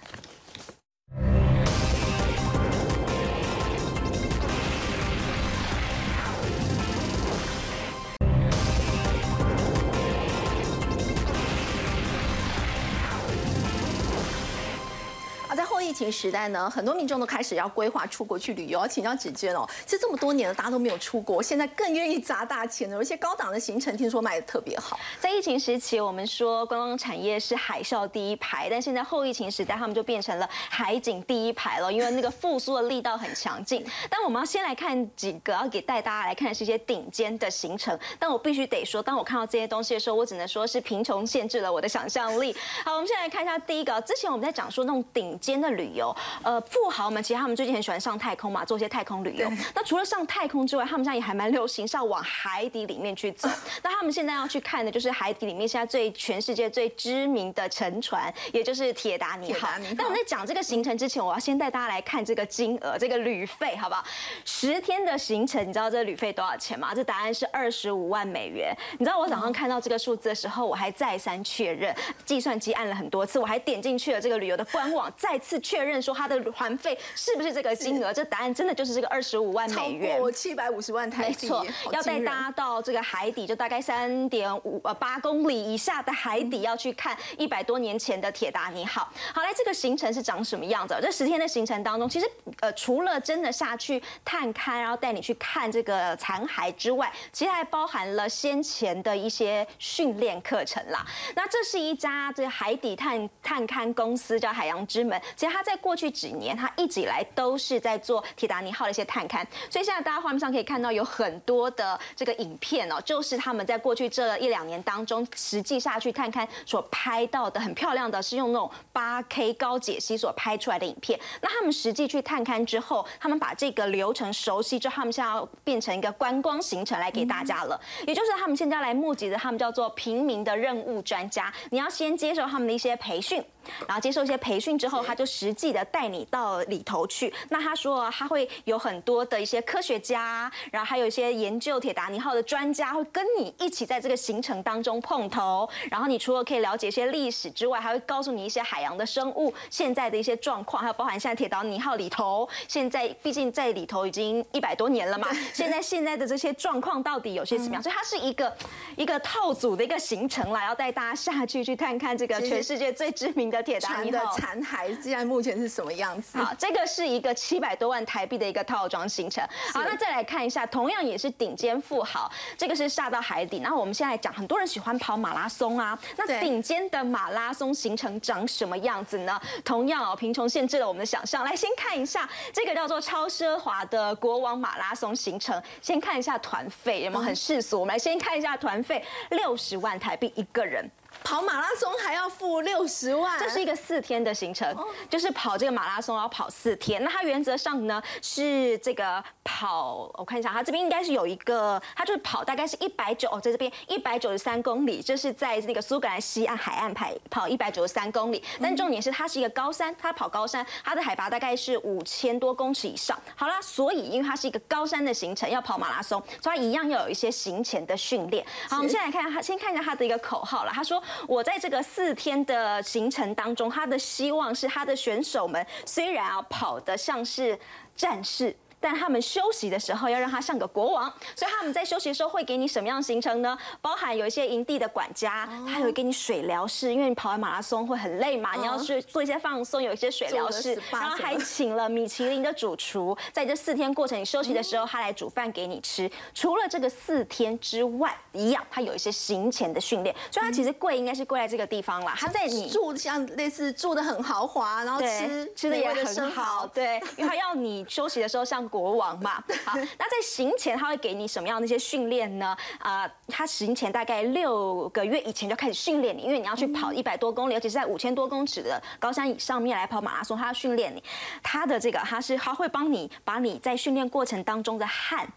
疫情时代呢，很多民众都开始要规划出国去旅游。请教芷娟哦，其实这么多年了，大家都没有出国，现在更愿意砸大钱了。有一些高档的行程，听说卖的特别好。在疫情时期，我们说观光产业是海啸第一排，但现在后疫情时代，他们就变成了海景第一排了，因为那个复苏的力道很强劲。但我们要先来看几个，要给带大家来看的是一些顶尖的行程。但我必须得说，当我看到这些东西的时候，我只能说是贫穷限制了我的想象力。好，我们先来看一下第一个，之前我们在讲说那种顶尖的。旅游，呃，富豪们其实他们最近很喜欢上太空嘛，做一些太空旅游。那除了上太空之外，他们现在也还蛮流行，是要往海底里面去走。那他们现在要去看的就是海底里面现在最全世界最知名的沉船，也就是铁达尼号。但我在讲这个行程之前，我要先带大家来看这个金额，这个旅费，好不好？十天的行程，你知道这旅费多少钱吗？这答案是二十五万美元。你知道我早上看到这个数字的时候，我还再三确认，计算机按了很多次，我还点进去了这个旅游的官网，再次。确认说他的团费是不是这个金额？这答案真的就是这个二十五万美元，超过七百五十万台币。没错，要带大家到这个海底，就大概三点五呃八公里以下的海底，要去看一百多年前的铁达尼号。好，来这个行程是长什么样子？这十天的行程当中，其实呃除了真的下去探勘，然后带你去看这个残骸之外，其实还包含了先前的一些训练课程啦。那这是一家这海底探探勘公司，叫海洋之门。其实。他在过去几年，他一直以来都是在做铁达尼号的一些探勘，所以现在大家画面上可以看到有很多的这个影片哦，就是他们在过去这一两年当中实际下去探勘所拍到的很漂亮的，是用那种八 K 高解析所拍出来的影片。那他们实际去探勘之后，他们把这个流程熟悉之后，他们现在要变成一个观光行程来给大家了，也就是他们现在来募集的，他们叫做平民的任务专家，你要先接受他们的一些培训。然后接受一些培训之后，他就实际的带你到里头去。那他说他会有很多的一些科学家，然后还有一些研究铁达尼号的专家会跟你一起在这个行程当中碰头。然后你除了可以了解一些历史之外，还会告诉你一些海洋的生物现在的一些状况，还有包含现在铁达尼号里头，现在毕竟在里头已经一百多年了嘛，现在现在的这些状况到底有些什么样？所以它是一个一个套组的一个行程啦，要带大家下去去看看这个全世界最知名的。铁达尼的残骸现在目前是什么样子？好，这个是一个七百多万台币的一个套装行程。好，那再来看一下，同样也是顶尖富豪，这个是下到海底。然后我们现在讲，很多人喜欢跑马拉松啊，那顶尖的马拉松行程长什么样子呢？同样哦，贫穷限制了我们的想象。来，先看一下这个叫做超奢华的国王马拉松行程。先看一下团费有没有很世俗？我们来先看一下团费，六十万台币一个人。跑马拉松还要付六十万，这是一个四天的行程，就是跑这个马拉松要跑四天。那它原则上呢是这个跑，我看一下，它这边应该是有一个，它就是跑大概是一百九，在这边一百九十三公里，这是在那个苏格兰西岸海岸跑跑一百九十三公里。但重点是它是一个高山，它跑高山，它的海拔大概是五千多公尺以上。好啦，所以因为它是一个高山的行程，要跑马拉松，所以它一样要有一些行前的训练。好，我们先来看它，先看一下它的一个口号了。他说。我在这个四天的行程当中，他的希望是他的选手们虽然啊跑得像是战士。但他们休息的时候要让他像个国王，所以他们在休息的时候会给你什么样的行程呢？包含有一些营地的管家，他有给你水疗室，因为你跑完马拉松会很累嘛，你要去做一些放松，有一些水疗室，然后还请了米其林的主厨，在这四天过程你休息的时候，他来煮饭给你吃。除了这个四天之外，一样他有一些行前的训练，所以他其实贵应该是贵在这个地方啦。他在你住像类似住的很豪华，然后吃吃的也很好，对，因为他要你休息的时候像国王嘛。好，那在行前他会给你什么样的一些训练呢？啊，他行前大概六个月以前就开始训练你，因为你要去跑一百多公里，尤其是在五千多公尺的高山以上面来跑马拉松，他要训练你。他的这个他是他会帮你把你在训练过程当中的汗。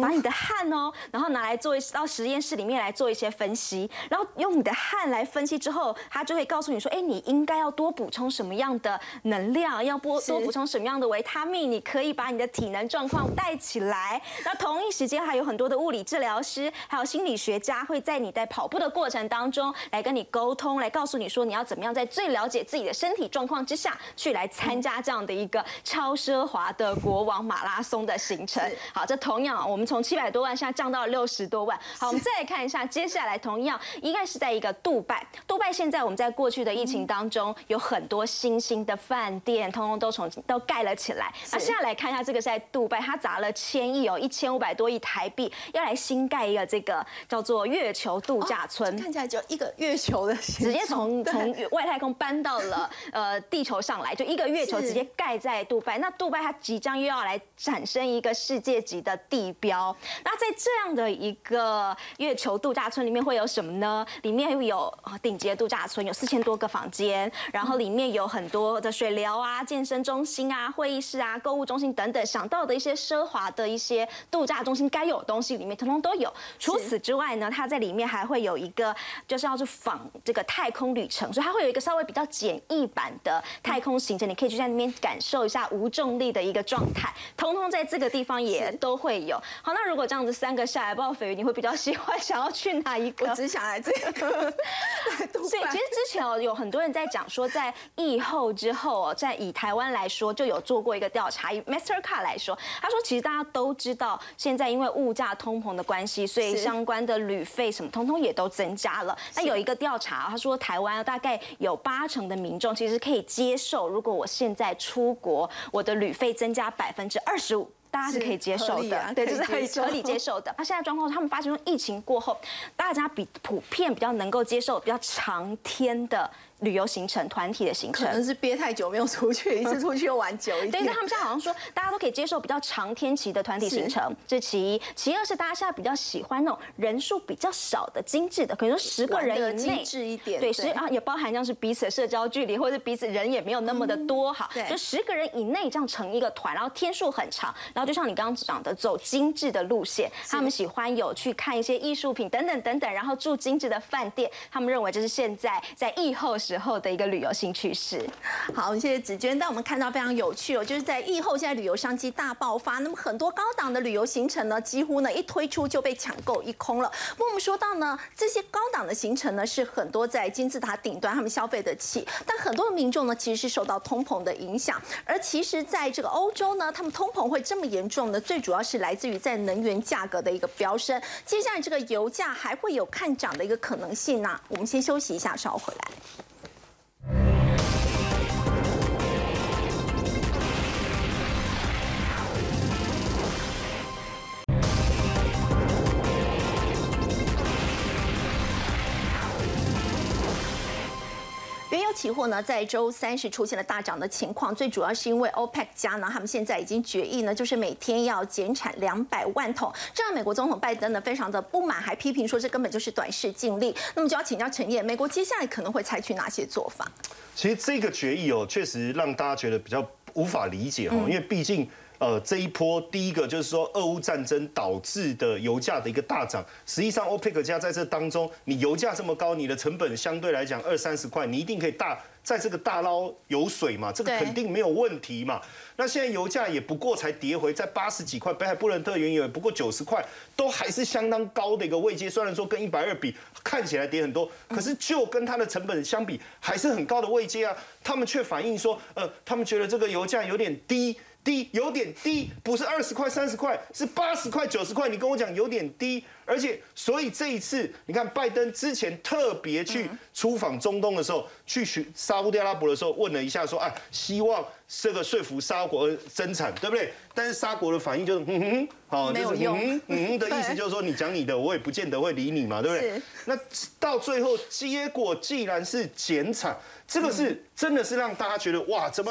把你的汗哦，然后拿来做一到实验室里面来做一些分析，然后用你的汗来分析之后，他就会告诉你说，哎，你应该要多补充什么样的能量，要多多补充什么样的维他命，你可以把你的体能状况带起来。那同一时间还有很多的物理治疗师，还有心理学家会在你在跑步的过程当中来跟你沟通，来告诉你说你要怎么样在最了解自己的身体状况之下去来参加这样的一个超奢华的国王马拉松的行程。好，这同样我。我们从七百多万现在降到了六十多万。好，我们再来看一下，接下来同样应该是在一个杜拜。杜拜现在我们在过去的疫情当中有很多新兴的饭店，通通都从都盖了起来。那现在来看一下，这个是在杜拜，它砸了千亿哦，一千五百多亿台币，要来新盖一个这个叫做月球度假村。看起来就一个月球的，直接从从外太空搬到了呃地球上来，就一个月球直接盖在杜拜。那杜拜它即将又要来产生一个世界级的地标。标，那在这样的一个月球度假村里面会有什么呢？里面又有顶级的度假村，有四千多个房间，然后里面有很多的水疗啊、健身中心啊、会议室啊、购物中心等等，想到的一些奢华的一些度假中心该有的东西里面通通都有。除此之外呢，它在里面还会有一个就是要去仿这个太空旅程，所以它会有一个稍微比较简易版的太空行程，你可以去在那边感受一下无重力的一个状态，通通在这个地方也都会有。好，那如果这样子三个下来，不知道斐鱼你会比较喜欢想要去哪一个？我只想来这个。所以其实之前哦，有很多人在讲说，在疫后之后哦，在以台湾来说，就有做过一个调查。以 Mastercard 来说，他说其实大家都知道，现在因为物价通膨的关系，所以相关的旅费什么通通也都增加了。那有一个调查，他说台湾大概有八成的民众其实可以接受，如果我现在出国，我的旅费增加百分之二十五。大家是可以接受的，对，就是可以合理接受的。那现在状况，他们发现说，疫情过后，大家比普遍比较能够接受比较长天的。旅游行程、团体的行程，可能是憋太久没有出去，一次 出去又玩久一点。对，他们现在好像说，大家都可以接受比较长天期的团体行程，这是其一。其二是大家现在比较喜欢那种人数比较少的精致的，可能说十个人以内，精致一点。对，十啊也包含像是彼此的社交距离，或者彼此人也没有那么的多哈。就十个人以内这样成一个团，然后天数很长，然后就像你刚刚讲的，走精致的路线，他们喜欢有去看一些艺术品等等等等，然后住精致的饭店，他们认为这是现在在疫后时候的一个旅游。新趋势，好，谢谢子娟。但我们看到非常有趣哦，就是在疫后，现在旅游商机大爆发，那么很多高档的旅游行程呢，几乎呢一推出就被抢购一空了。那我们说到呢，这些高档的行程呢，是很多在金字塔顶端他们消费得起，但很多的民众呢，其实是受到通膨的影响。而其实在这个欧洲呢，他们通膨会这么严重呢，最主要是来自于在能源价格的一个飙升。接下来这个油价还会有看涨的一个可能性呢。我们先休息一下，稍后回来。期货呢，在周三是出现了大涨的情况，最主要是因为 OPEC 加呢，他们现在已经决议呢，就是每天要减产两百万桶，这让美国总统拜登呢非常的不满，还批评说这根本就是短视尽力。那么就要请教陈燕，美国接下来可能会采取哪些做法？其实这个决议哦，确实让大家觉得比较无法理解哦，因为毕竟。呃，这一波第一个就是说，俄乌战争导致的油价的一个大涨。实际上，欧佩克加在这当中，你油价这么高，你的成本相对来讲二三十块，你一定可以大在这个大捞油水嘛，这个肯定没有问题嘛。那现在油价也不过才跌回在八十几块，北海布伦特原油也不过九十块，都还是相当高的一个位阶。虽然说跟一百二比看起来跌很多，可是就跟它的成本相比，还是很高的位阶啊。他们却反映说，呃，他们觉得这个油价有点低。低，有点低，不是二十块、三十块，是八十块、九十块。你跟我讲有点低，而且所以这一次，你看拜登之前特别去出访中东的时候，去寻沙地阿拉伯的时候，问了一下说，啊，希望这个说服沙国增产，对不对？但是沙国的反应就是，嗯哼，好，就是嗯嗯的 意思，就是说你讲你的，我也不见得会理你嘛，对不对？那到最后结果既然是减产，这个是真的是让大家觉得哇，怎么？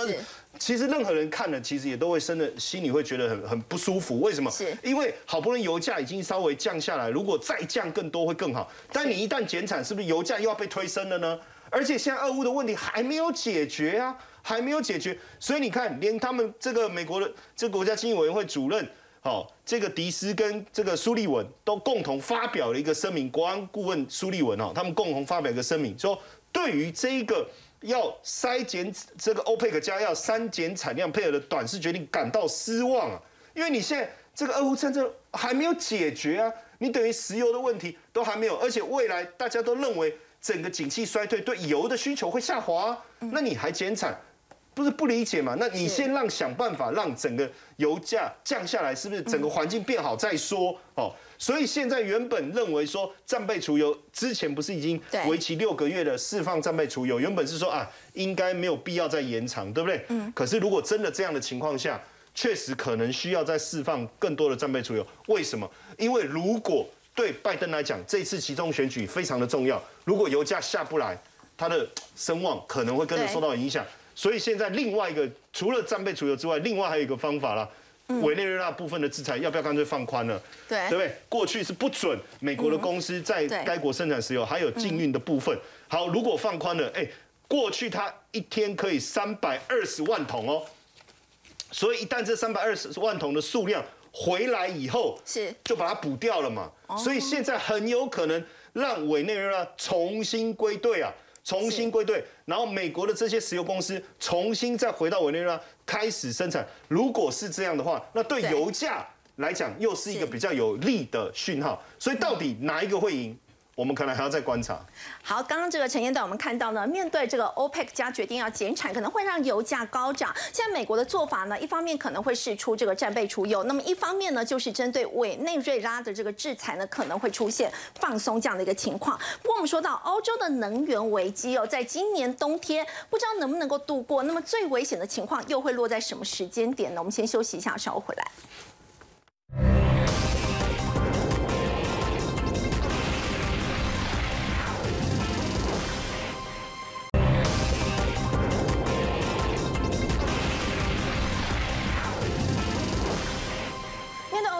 其实任何人看了，其实也都会生的，心里会觉得很很不舒服。为什么？是，因为好不容易油价已经稍微降下来，如果再降更多会更好。但你一旦减产，是不是油价又要被推升了呢？而且现在俄乌的问题还没有解决啊，还没有解决。所以你看，连他们这个美国的这个国家经济委员会主任，好，这个迪斯跟这个苏利文都共同发表了一个声明。国安顾问苏利文哦，他们共同发表一个声明，说对于这一个。要筛减这个欧佩克加要删减产量配合的短视决定感到失望啊，因为你现在这个俄乌战争还没有解决啊，你等于石油的问题都还没有，而且未来大家都认为整个景气衰退对油的需求会下滑，那你还减产，不是不理解嘛？那你先让想办法让整个油价降下来，是不是整个环境变好再说？哦。所以现在原本认为说战备储油之前不是已经为期六个月的释放战备储油，原本是说啊应该没有必要再延长，对不对？嗯。可是如果真的这样的情况下，确实可能需要再释放更多的战备储油。为什么？因为如果对拜登来讲，这次其中选举非常的重要，如果油价下不来，他的声望可能会跟着受到影响。所以现在另外一个除了战备储油之外，另外还有一个方法啦。委内瑞拉部分的制裁要不要干脆放宽了？对，对不对？过去是不准美国的公司在该国生产石油，还有禁运的部分。好，如果放宽了，哎，过去它一天可以三百二十万桶哦，所以一旦这三百二十万桶的数量回来以后，是就把它补掉了嘛。所以现在很有可能让委内瑞拉重新归队啊。重新归队，然后美国的这些石油公司重新再回到委内瑞拉开始生产。如果是这样的话，那对油价来讲又是一个比较有利的讯号。所以到底哪一个会赢？我们可能还要再观察。好，刚刚这个陈彦导，我们看到呢，面对这个 OPEC 加决定要减产，可能会让油价高涨。现在美国的做法呢，一方面可能会试出这个战备储油，那么一方面呢，就是针对委内瑞拉的这个制裁呢，可能会出现放松这样的一个情况。不过我们说到欧洲的能源危机哦，在今年冬天不知道能不能够度过，那么最危险的情况又会落在什么时间点呢？我们先休息一下，稍后回来。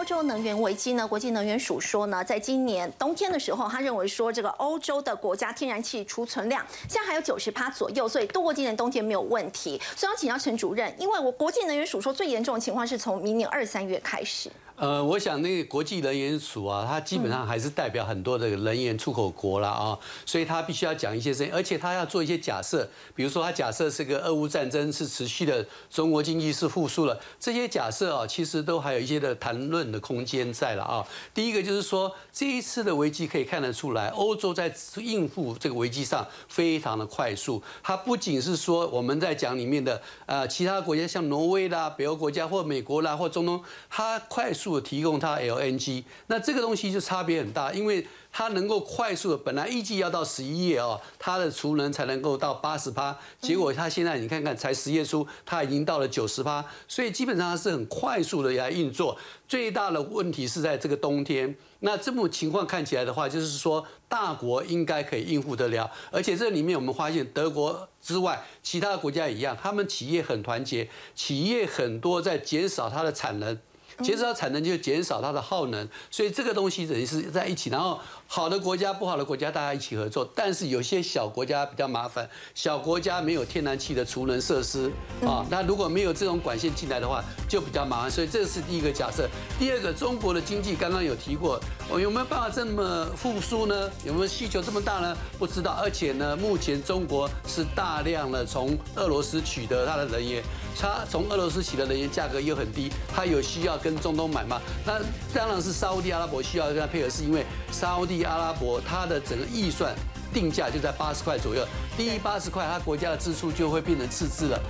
洲能源危机呢？国际能源署说呢，在今年冬天的时候，他认为说这个欧洲的国家天然气储存量现在还有九十趴左右，所以度过今年冬天没有问题。所以要请教陈主任，因为我国际能源署说最严重的情况是从明年二三月开始。呃，我想那个国际能源署啊，它基本上还是代表很多的能源出口国了啊，所以它必须要讲一些事情，而且它要做一些假设，比如说它假设是个俄乌战争是持续的，中国经济是复苏了，这些假设啊，其实都还有一些的谈论的空间在了啊。第一个就是说，这一次的危机可以看得出来，欧洲在应付这个危机上非常的快速，它不仅是说我们在讲里面的呃其他国家像挪威啦、北欧国家或美国啦或中东，它快速。提供它 LNG，那这个东西就差别很大，因为它能够快速的，本来预计要到十一月哦，它的储能才能够到八十趴，结果它现在你看看，才十月初，它已经到了九十趴，所以基本上是很快速的来运作。最大的问题是在这个冬天，那这种情况看起来的话，就是说大国应该可以应付得了，而且这里面我们发现德国之外，其他国家一样，他们企业很团结，企业很多在减少它的产能。减少产能就减少它的耗能，所以这个东西等于是在一起，然后好的国家、不好的国家大家一起合作。但是有些小国家比较麻烦，小国家没有天然气的储能设施啊，那如果没有这种管线进来的话，就比较麻烦。所以这是第一个假设。第二个，中国的经济刚刚有提过，我有没有办法这么复苏呢？有没有需求这么大呢？不知道。而且呢，目前中国是大量的从俄罗斯取得它的能源。它从俄罗斯取得能源价格又很低，它有需要跟中东买吗？那当然是沙地阿拉伯需要跟它配合，是因为沙阿拉伯它的整个预算定价就在八十块左右，低于八十块，它国家的支出就会变成赤字了。